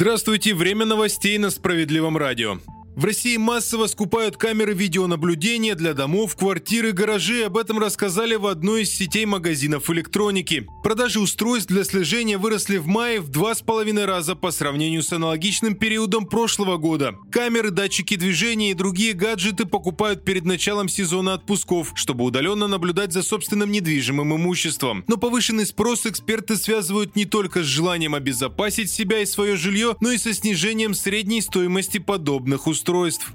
Здравствуйте, время новостей на Справедливом радио. В России массово скупают камеры видеонаблюдения для домов, квартир и гаражей. Об этом рассказали в одной из сетей магазинов электроники. Продажи устройств для слежения выросли в мае в два с половиной раза по сравнению с аналогичным периодом прошлого года. Камеры, датчики движения и другие гаджеты покупают перед началом сезона отпусков, чтобы удаленно наблюдать за собственным недвижимым имуществом. Но повышенный спрос эксперты связывают не только с желанием обезопасить себя и свое жилье, но и со снижением средней стоимости подобных устройств устройств.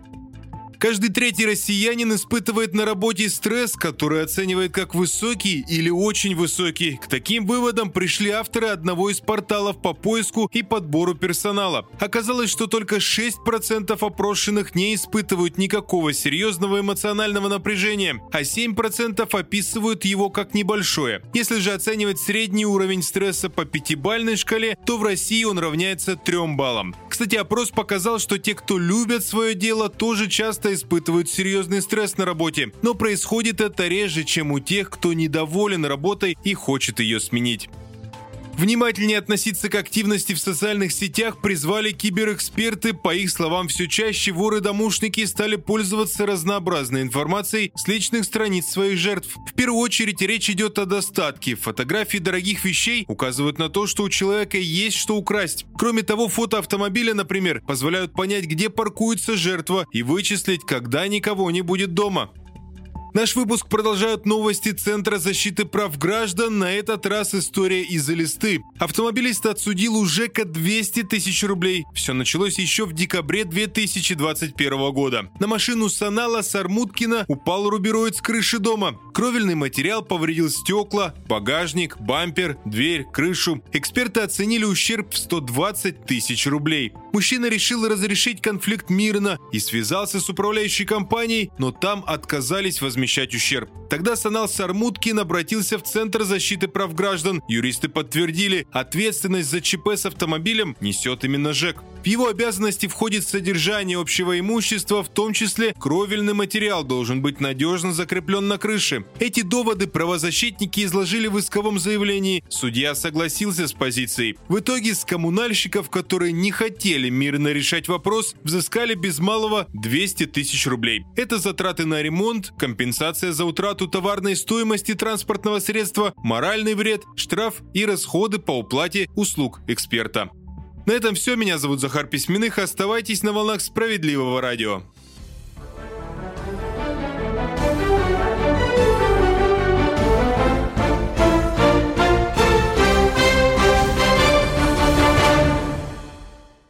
Каждый третий россиянин испытывает на работе стресс, который оценивает как высокий или очень высокий. К таким выводам пришли авторы одного из порталов по поиску и подбору персонала. Оказалось, что только 6% опрошенных не испытывают никакого серьезного эмоционального напряжения, а 7% описывают его как небольшое. Если же оценивать средний уровень стресса по пятибалльной шкале, то в России он равняется 3 баллам. Кстати, опрос показал, что те, кто любят свое дело, тоже часто испытывают серьезный стресс на работе, но происходит это реже, чем у тех, кто недоволен работой и хочет ее сменить. Внимательнее относиться к активности в социальных сетях призвали киберэксперты. По их словам, все чаще воры-домушники стали пользоваться разнообразной информацией с личных страниц своих жертв. В первую очередь речь идет о достатке. Фотографии дорогих вещей указывают на то, что у человека есть что украсть. Кроме того, фото автомобиля, например, позволяют понять, где паркуется жертва и вычислить, когда никого не будет дома. Наш выпуск продолжают новости Центра защиты прав граждан. На этот раз история из-за листы. Автомобилист отсудил у ЖЭКа 200 тысяч рублей. Все началось еще в декабре 2021 года. На машину Санала Сармуткина упал рубероид с крыши дома. Кровельный материал повредил стекла, багажник, бампер, дверь, крышу. Эксперты оценили ущерб в 120 тысяч рублей. Мужчина решил разрешить конфликт мирно и связался с управляющей компанией, но там отказались возмещать ущерб. Тогда Санал Сармуткин обратился в Центр защиты прав граждан. Юристы подтвердили, ответственность за ЧП с автомобилем несет именно ЖЭК. В его обязанности входит содержание общего имущества, в том числе кровельный материал должен быть надежно закреплен на крыше. Эти доводы правозащитники изложили в исковом заявлении. Судья согласился с позицией. В итоге с коммунальщиков, которые не хотели мирно решать вопрос, взыскали без малого 200 тысяч рублей. Это затраты на ремонт, компенсация за утрату товарной стоимости транспортного средства, моральный вред, штраф и расходы по уплате услуг эксперта. На этом все. Меня зовут Захар Письменных. Оставайтесь на волнах справедливого радио.